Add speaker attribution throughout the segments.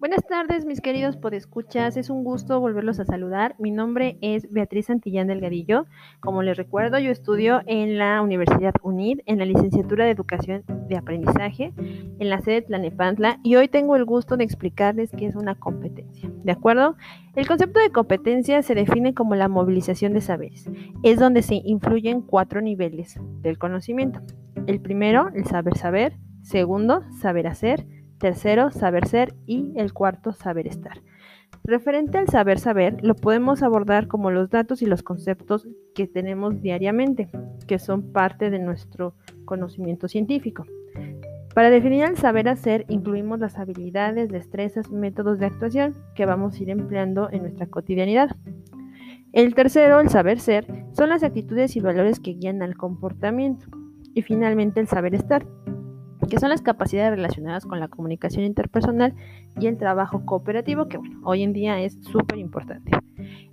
Speaker 1: Buenas tardes, mis queridos podescuchas. Es un gusto volverlos a saludar. Mi nombre es Beatriz Santillán Delgadillo. Como les recuerdo, yo estudio en la Universidad UNID, en la licenciatura de Educación de Aprendizaje, en la sede Tlanepantla, y hoy tengo el gusto de explicarles qué es una competencia. ¿De acuerdo? El concepto de competencia se define como la movilización de saberes. Es donde se influyen cuatro niveles del conocimiento. El primero, el saber saber. Segundo, saber hacer tercero, saber ser y el cuarto, saber estar. Referente al saber saber, lo podemos abordar como los datos y los conceptos que tenemos diariamente, que son parte de nuestro conocimiento científico. Para definir el saber hacer, incluimos las habilidades, destrezas, métodos de actuación que vamos a ir empleando en nuestra cotidianidad. El tercero, el saber ser, son las actitudes y valores que guían al comportamiento. Y finalmente, el saber estar, que son las capacidades relacionadas con la comunicación interpersonal y el trabajo cooperativo, que bueno, hoy en día es súper importante.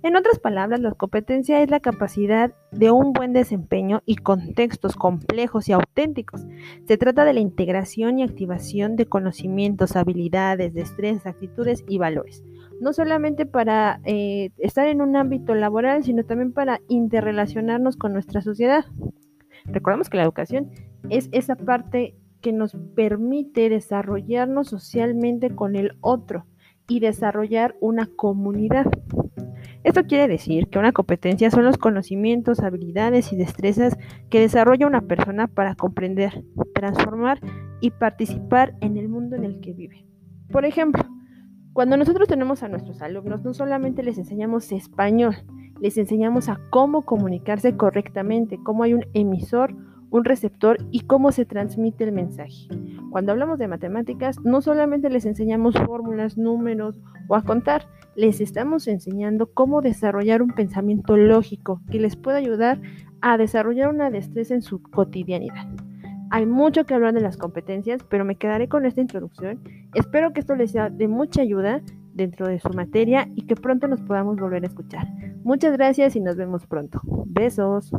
Speaker 1: En otras palabras, la competencia es la capacidad de un buen desempeño y contextos complejos y auténticos. Se trata de la integración y activación de conocimientos, habilidades, destrezas, actitudes y valores. No solamente para eh, estar en un ámbito laboral, sino también para interrelacionarnos con nuestra sociedad. Recordemos que la educación es esa parte que nos permite desarrollarnos socialmente con el otro y desarrollar una comunidad. Esto quiere decir que una competencia son los conocimientos, habilidades y destrezas que desarrolla una persona para comprender, transformar y participar en el mundo en el que vive. Por ejemplo, cuando nosotros tenemos a nuestros alumnos, no solamente les enseñamos español, les enseñamos a cómo comunicarse correctamente, cómo hay un emisor un receptor y cómo se transmite el mensaje. Cuando hablamos de matemáticas, no solamente les enseñamos fórmulas, números o a contar, les estamos enseñando cómo desarrollar un pensamiento lógico que les pueda ayudar a desarrollar una destreza en su cotidianidad. Hay mucho que hablar de las competencias, pero me quedaré con esta introducción. Espero que esto les sea de mucha ayuda dentro de su materia y que pronto nos podamos volver a escuchar. Muchas gracias y nos vemos pronto. Besos.